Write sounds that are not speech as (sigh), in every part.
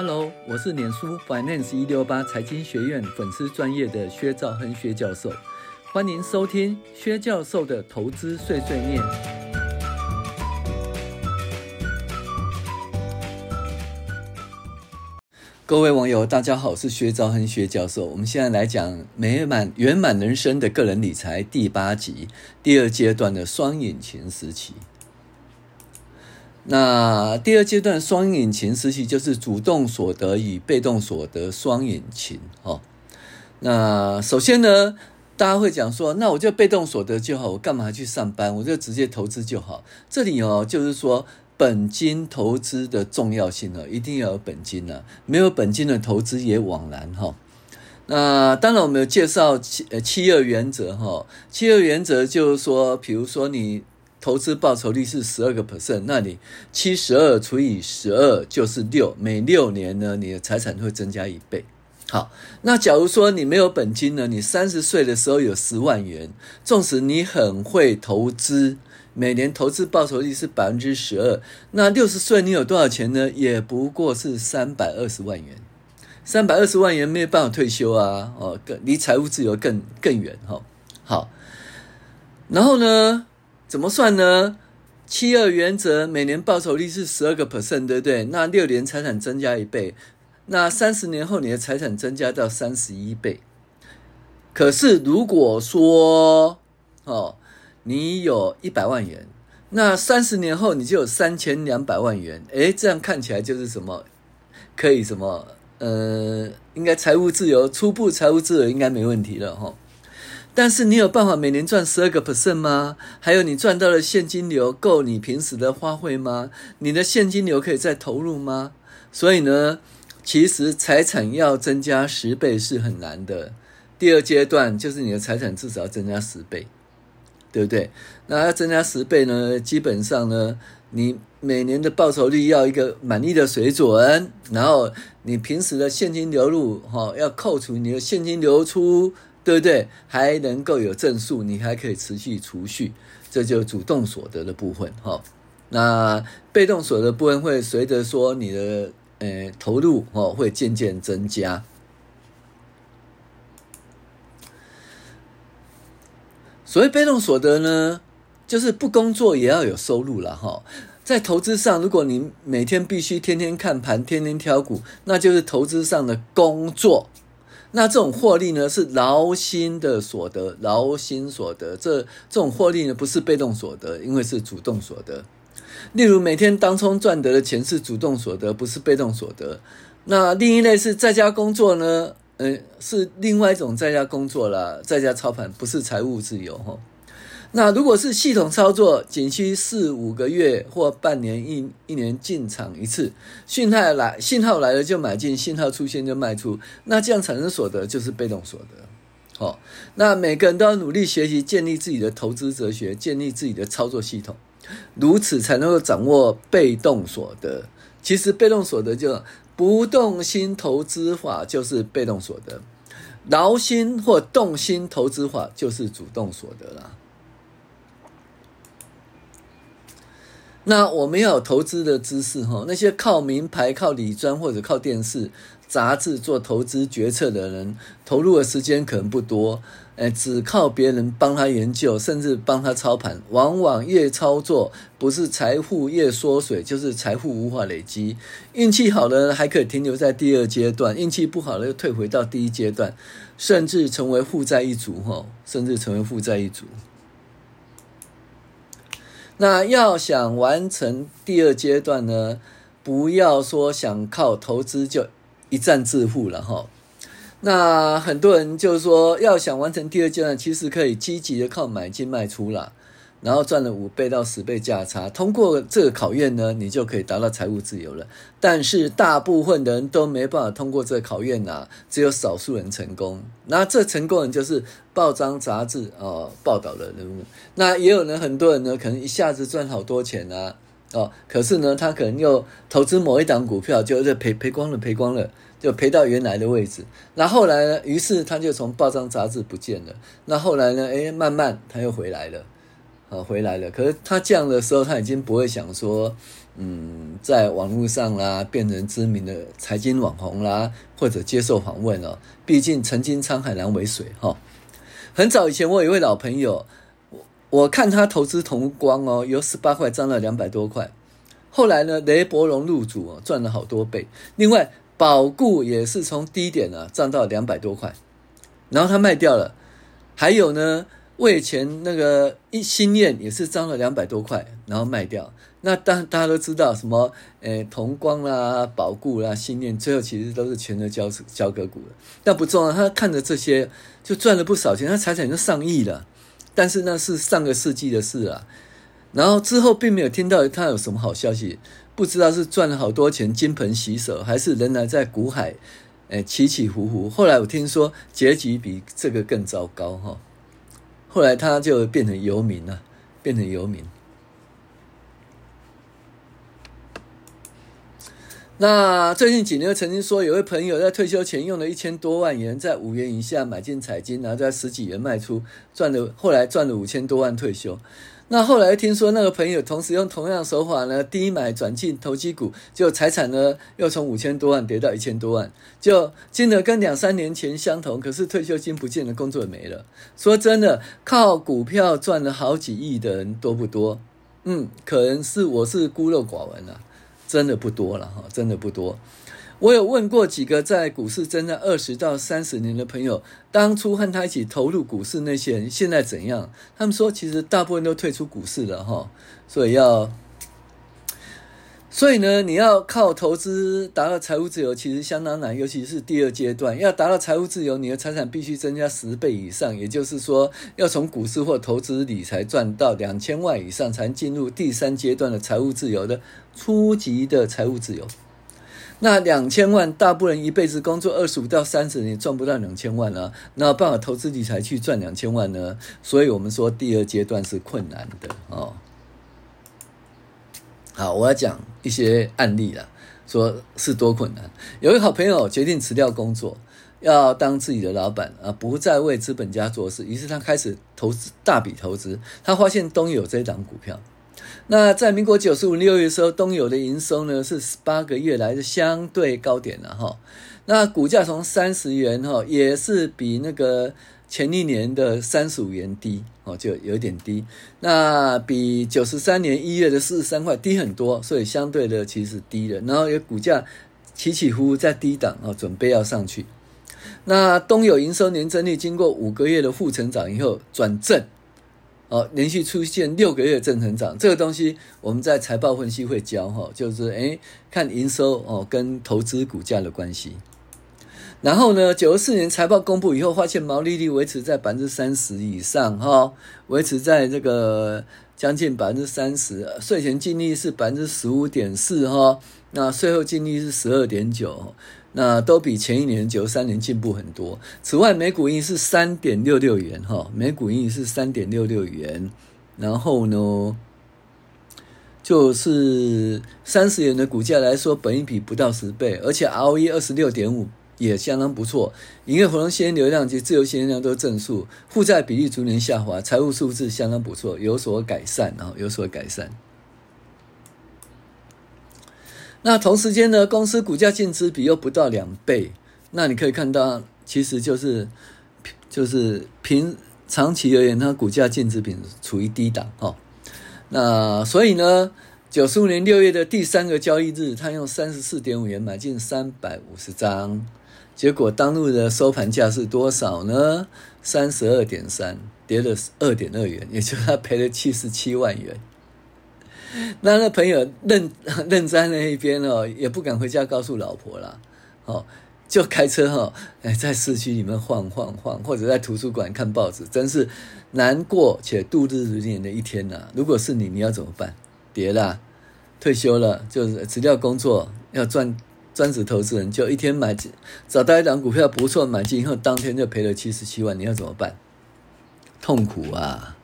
Hello，我是脸书 Finance 一六八财经学院粉丝专业的薛兆亨薛教授，欢迎收听薛教授的投资碎碎念。各位网友，大家好，我是薛兆亨薛教授。我们现在来讲美满圆满人生的个人理财第八集，第二阶段的双引擎时期。那第二阶段双引擎时期就是主动所得与被动所得双引擎哦。那首先呢，大家会讲说，那我就被动所得就好，我干嘛去上班？我就直接投资就好。这里哦，就是说本金投资的重要性呢，一定要有本金啊，没有本金的投资也枉然哈。那当然，我们有介绍七呃七二原则哈，七二原则就是说，比如说你。投资报酬率是十二个 percent，那你七十二除以十二就是六，每六年呢，你的财产会增加一倍。好，那假如说你没有本金呢，你三十岁的时候有十万元，纵使你很会投资，每年投资报酬率是百分之十二，那六十岁你有多少钱呢？也不过是三百二十万元，三百二十万元没有办法退休啊，哦，更离财务自由更更远哈。好，然后呢？怎么算呢？七二原则，每年报酬率是十二个 percent，对不对？那六年财产增加一倍，那三十年后你的财产增加到三十一倍。可是如果说哦，你有一百万元，那三十年后你就有三千两百万元。诶，这样看起来就是什么？可以什么？呃，应该财务自由，初步财务自由应该没问题了哈。哦但是你有办法每年赚十二个 percent 吗？还有你赚到的现金流够你平时的花费吗？你的现金流可以再投入吗？所以呢，其实财产要增加十倍是很难的。第二阶段就是你的财产至少要增加十倍，对不对？那要增加十倍呢，基本上呢，你每年的报酬率要一个满意的水准，然后你平时的现金流入哈，要扣除你的现金流出。对不对？还能够有正数，你还可以持续储蓄，这就主动所得的部分哈。那被动所得部分会随着说你的呃投入哦，会渐渐增加。所谓被动所得呢，就是不工作也要有收入了哈。在投资上，如果你每天必须天天看盘、天天挑股，那就是投资上的工作。那这种获利呢，是劳心的所得，劳心所得。这这种获利呢，不是被动所得，因为是主动所得。例如，每天当冲赚得的钱是主动所得，不是被动所得。那另一类是在家工作呢，嗯，是另外一种在家工作啦，在家操盘不是财务自由哈。那如果是系统操作，仅需四五个月或半年一一年进场一次，讯号来信号来了就买进，信号出现就卖出，那这样产生所得就是被动所得。好，那每个人都要努力学习，建立自己的投资哲学，建立自己的操作系统，如此才能够掌握被动所得。其实被动所得就不动心投资法就是被动所得，劳心或动心投资法就是主动所得了。那我们要有投资的知识哈，那些靠名牌、靠理专或者靠电视、杂志做投资决策的人，投入的时间可能不多，诶，只靠别人帮他研究，甚至帮他操盘，往往越操作不是财富越缩水，就是财富无法累积。运气好的还可以停留在第二阶段，运气不好的又退回到第一阶段，甚至成为负债一族哈，甚至成为负债一族。那要想完成第二阶段呢，不要说想靠投资就一战致富了哈。那很多人就是说，要想完成第二阶段，其实可以积极的靠买进卖出啦。然后赚了五倍到十倍价差，通过这个考验呢，你就可以达到财务自由了。但是大部分的人都没办法通过这个考验呐、啊，只有少数人成功。那这成功人就是报章杂志哦报道的人物。那也有人很多人呢，可能一下子赚好多钱啊哦，可是呢，他可能又投资某一档股票，就是赔赔光了，赔光了，就赔到原来的位置。那后来呢，于是他就从报章杂志不见了。那后来呢，诶，慢慢他又回来了。啊，回来了。可是他这样的时候，他已经不会想说，嗯，在网络上啦，变成知名的财经网红啦，或者接受访问哦。毕竟曾经沧海难为水哈。很早以前，我有一位老朋友，我我看他投资同光哦，由十八块涨到两百多块。后来呢，雷伯龙入主哦，赚了好多倍。另外，保固也是从低点呢涨到两百多块，然后他卖掉了。还有呢。我以前那个一心念也是涨了两百多块，然后卖掉。那当大家都知道什么，诶，同光啦、宝固啦、心念，最后其实都是全都交交割股了。但不重要，他看着这些就赚了不少钱，他财产就上亿了。但是那是上个世纪的事了。然后之后并没有听到他有什么好消息，不知道是赚了好多钱，金盆洗手，还是仍然在股海，诶，起起伏伏。后来我听说结局比这个更糟糕，哈。后来他就变成游民了，变成游民。那最近几年曾经说，有位朋友在退休前用了一千多万元，在五元以下买进彩金，然后在十几元卖出，赚了，后来赚了五千多万退休。那后来听说那个朋友同时用同样手法呢，低买转进投机股，就财产呢又从五千多万跌到一千多万，就金额跟两三年前相同，可是退休金不见了，工作也没了。说真的，靠股票赚了好几亿的人多不多？嗯，可能是我是孤陋寡闻了，真的不多了哈，真的不多。我有问过几个在股市真的二十到三十年的朋友，当初和他一起投入股市那些人现在怎样？他们说，其实大部分都退出股市了哈。所以要，所以呢，你要靠投资达到财务自由，其实相当难，尤其是第二阶段。要达到财务自由，你的财产必须增加十倍以上，也就是说，要从股市或投资理财赚到两千万以上，才进入第三阶段的财务自由的初级的财务自由。那两千万，大部分人一辈子工作二十五到三十年赚不到两千万啊，那办法投资理财去赚两千万呢？所以我们说第二阶段是困难的哦。好，我要讲一些案例了，说是多困难。有一个好朋友决定辞掉工作，要当自己的老板啊，不再为资本家做事，于是他开始投资大笔投资，他发现东友这档股票。那在民国九十五六月的时候，东友的营收呢是十八个月来的相对高点了哈。那股价从三十元哈，也是比那个前一年的三十五元低哦，就有点低。那比九十三年一月的四十三块低很多，所以相对的其实低了。然后也股价起起伏伏在低档哦，准备要上去。那东友营收年增率经过五个月的负成长以后转正。哦，连续出现六个月正成长，这个东西我们在财报分析会教哈，就是诶看营收哦跟投资股价的关系。然后呢，九十四年财报公布以后，发现毛利率维持在百分之三十以上哈，维持在这个将近百分之三十，税前净利是百分之十五点四哈，那税后净利是十二点九。那都比前一年九三年进步很多。此外，每股盈是三点六六元哈，每股盈是三点六六元。然后呢，就是三十元的股价来说，本一比不到十倍，而且 ROE 二十六点五也相当不错。营业活动现金流量及自由现金流都正数，负债比例逐年下滑，财务数字相当不错，有所改善啊，有所改善。那同时间呢，公司股价净值比又不到两倍，那你可以看到，其实就是就是平长期而言，它股价净值比处于低档哈。那所以呢，九十五年六月的第三个交易日，他用三十四点五元买进三百五十张，结果当日的收盘价是多少呢？三十二点三，跌了二点二元，也就是他赔了七十七万元。那那朋友认 (laughs) 认在那一边哦，也不敢回家告诉老婆了，哦，就开车哈，哎，在市区里面晃晃晃，或者在图书馆看报纸，真是难过且度日如年的一天呐。如果是你，你要怎么办？别啦，退休了，就是辞掉工作，要赚专职投资人，就一天买进，找到一档股票不错，买进以后当天就赔了七十七万，你要怎么办？痛苦啊！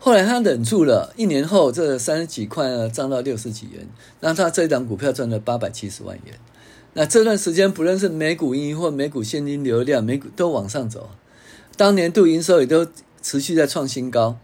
后来他忍住了，一年后这三十几块呢涨到六十几元，那他这一档股票赚了八百七十万元。那这段时间不论是每股盈余或每股现金流量，每股都往上走，当年度营收也都持续在创新高。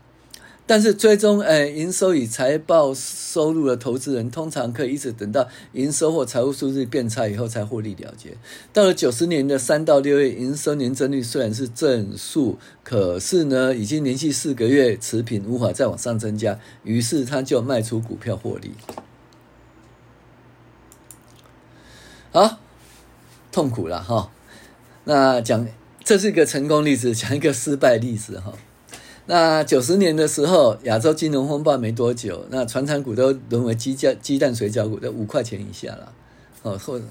但是追踪诶营收与财报收入的投资人，通常可以一直等到营收或财务数字变差以后才获利了结。到了九十年的三到六月，营收年增率虽然是正数，可是呢，已经连续四个月持平，无法再往上增加，于是他就卖出股票获利。好，痛苦了哈。那讲这是一个成功例子，讲一个失败例子哈。那九十年的时候，亚洲金融风暴没多久，那船厂股都沦为鸡蛋鸡蛋水饺股，都五块钱以下了。哦，或者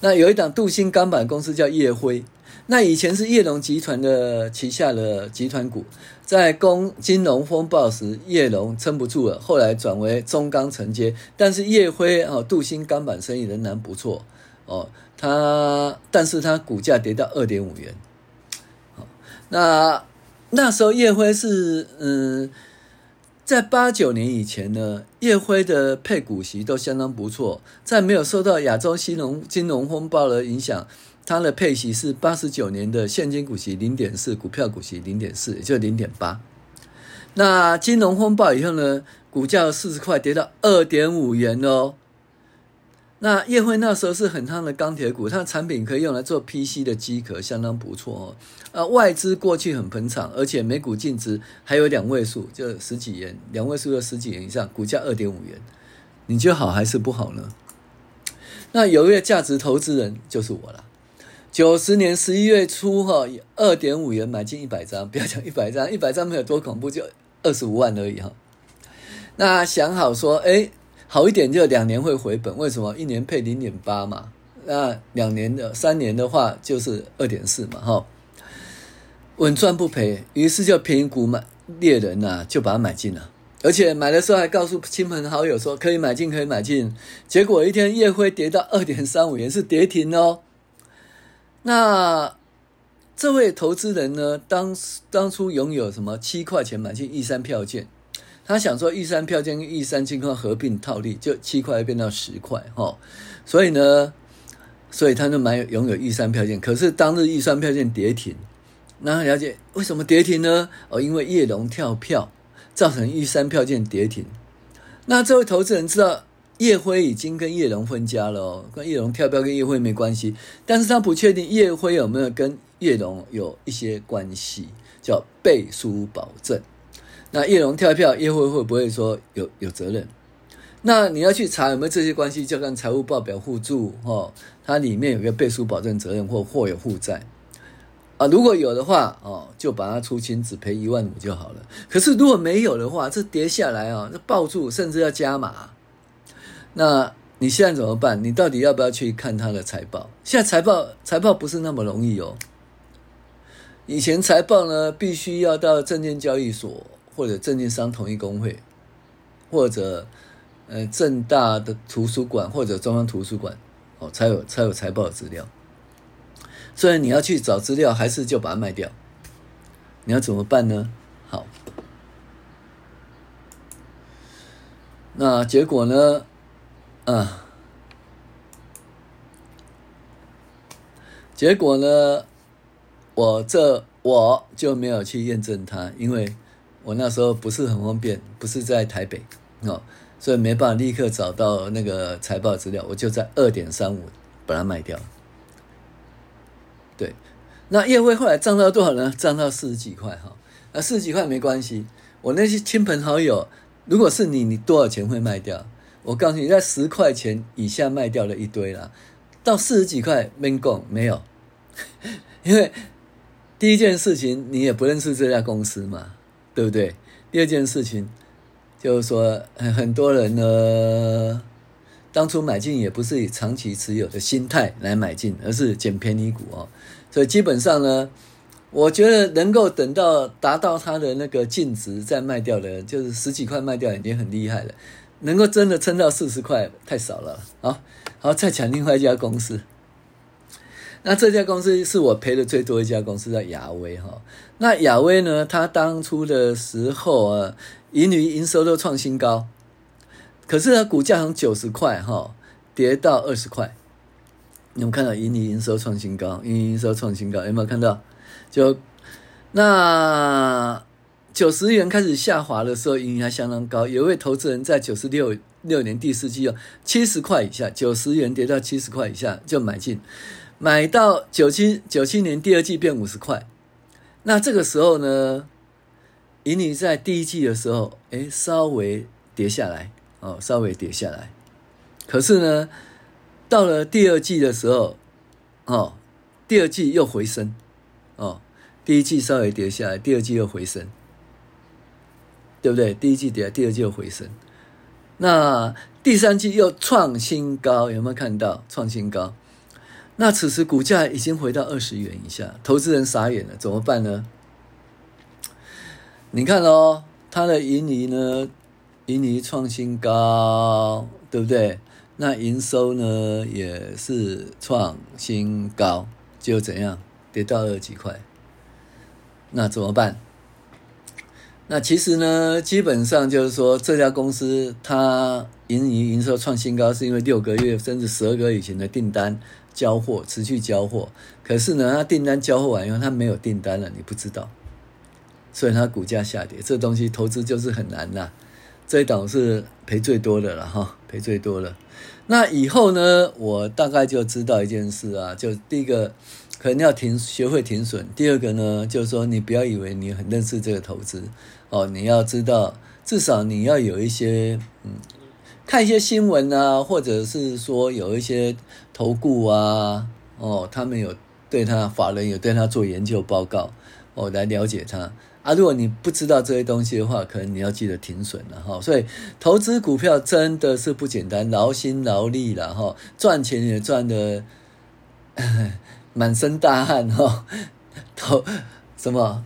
那有一档镀锌钢板公司叫叶辉，那以前是叶龙集团的旗下的集团股，在公金融风暴时，叶龙撑不住了，后来转为中钢承接，但是叶辉哦，镀锌钢板生意仍然不错哦，它但是它股价跌到二点五元，好，那。那时候叶辉是嗯，在八九年以前呢，叶辉的配股息都相当不错，在没有受到亚洲金融金融风暴的影响，它的配息是八十九年的现金股息零点四，股票股息零点四，也就零点八。那金融风暴以后呢，股价四十块跌到二点五元哦。那叶辉那时候是很夯的钢铁股，它的产品可以用来做 PC 的机壳，相当不错哦。呃，外资过去很捧场，而且每股净值还有两位数，就十几元，两位数的十几元以上，股价二点五元，你觉得好还是不好呢？那有一位价值投资人就是我了。九十年十一月初哈，二点五元买进一百张，不要讲一百张，一百张没有多恐怖，就二十五万而已哈。那想好说，哎。好一点就两年会回本，为什么？一年配零点八嘛，那两年的、三年的话就是二点四嘛，哈，稳赚不赔。于是就便宜股买猎人呐、啊，就把它买进了，而且买的时候还告诉亲朋好友说可以买进，可以买进。结果一天夜辉跌到二点三五元，是跌停哦。那这位投资人呢，当当初拥有什么七块钱买进一三票券。他想说，玉山票券跟玉山金矿合并套利，就七块变到十块，哈，所以呢，所以他就买拥有玉山票券。可是当日玉山票券跌停，那了解为什么跌停呢？哦，因为叶龙跳票，造成玉山票券跌停。那这位投资人知道叶辉已经跟叶龙分家了哦，跟叶龙跳票跟叶辉没关系，但是他不确定叶辉有没有跟叶龙有一些关系，叫背书保证。那叶龙跳票，叶辉会不会说有有责任？那你要去查有没有这些关系，就看财务报表附注哦，它里面有个背书保证责任或或有负债啊。如果有的话哦，就把它出清，只赔一万五就好了。可是如果没有的话，这跌下来啊，这抱住甚至要加码。那你现在怎么办？你到底要不要去看它的财报？现在财报财报不是那么容易哦。以前财报呢，必须要到证券交易所。或者证券商统一公会，或者呃正大的图书馆或者中央图书馆哦，才有才有财报资料。所以你要去找资料，还是就把它卖掉？你要怎么办呢？好，那结果呢？啊，结果呢？我这我就没有去验证它，因为。我那时候不是很方便，不是在台北哦，所以没办法立刻找到那个财报资料，我就在二点三五把它卖掉。对，那业辉后来涨到多少呢？涨到四十几块哈。那四十几块没关系，我那些亲朋好友，如果是你，你多少钱会卖掉？我告诉你，在十块钱以下卖掉了一堆啦，到四十几块没供没有，(laughs) 因为第一件事情你也不认识这家公司嘛。对不对？第二件事情就是说，很多人呢，当初买进也不是以长期持有的心态来买进，而是捡便宜股哦。所以基本上呢，我觉得能够等到达到它的那个净值再卖掉的，就是十几块卖掉已经很厉害了。能够真的撑到四十块太少了。好，好，再讲另外一家公司。那这家公司是我赔的最多一家公司，叫雅威哈。那亚威呢，它当初的时候啊，盈余营收都创新高，可是呢，股价从九十块哈跌到二十块。你有没有看到盈余营收创新高？盈余营收创新高，有没有看到？就那九十元开始下滑的时候，盈余还相当高。有一位投资人在九十六六年第四季哦，七十块以下，九十元跌到七十块以下就买进，买到九七九七年第二季变五十块。那这个时候呢，盈余在第一季的时候，哎，稍微跌下来哦，稍微跌下来。可是呢，到了第二季的时候，哦，第二季又回升，哦，第一季稍微跌下来，第二季又回升，对不对？第一季跌，第二季又回升。那第三季又创新高，有没有看到创新高？那此时股价已经回到二十元以下，投资人傻眼了，怎么办呢？你看哦，它的盈利呢，盈利创新高，对不对？那营收呢也是创新高，就怎样跌到二几块？那怎么办？那其实呢，基本上就是说，这家公司它盈利营收创新高，是因为六个月甚至十二个月以前的订单交货持续交货。可是呢，它订单交货完以后，它没有订单了，你不知道，所以它股价下跌。这东西投资就是很难呐。这一档是赔最多的了哈，赔最多了。那以后呢，我大概就知道一件事啊，就第一个。可能要停，学会停损。第二个呢，就是说你不要以为你很认识这个投资哦，你要知道，至少你要有一些嗯，看一些新闻啊，或者是说有一些投顾啊，哦，他们有对他法人有对他做研究报告哦，来了解他啊。如果你不知道这些东西的话，可能你要记得停损了哈。所以投资股票真的是不简单，劳心劳力了哈，赚钱也赚的。满身大汗哈，头什么，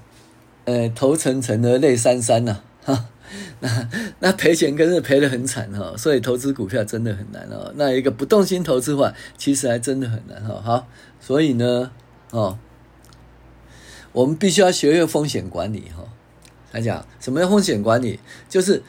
呃，头沉沉的泪潸潸呐，哈，(laughs) 那那赔钱更是赔得很惨哈，所以投资股票真的很难哦。那一个不动心投资法，其实还真的很难哈。好，所以呢，哦，我们必须要学会风险管理哈。来讲，什么叫风险管理？就是。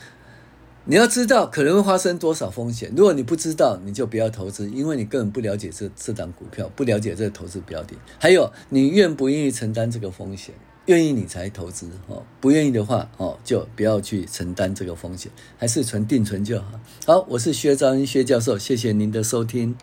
你要知道可能会发生多少风险，如果你不知道，你就不要投资，因为你根本不了解这这档股票，不了解这个投资标的。还有，你愿不愿意承担这个风险？愿意你才投资哦，不愿意的话哦，就不要去承担这个风险，还是存定存就好。好，我是薛兆亨薛教授，谢谢您的收听。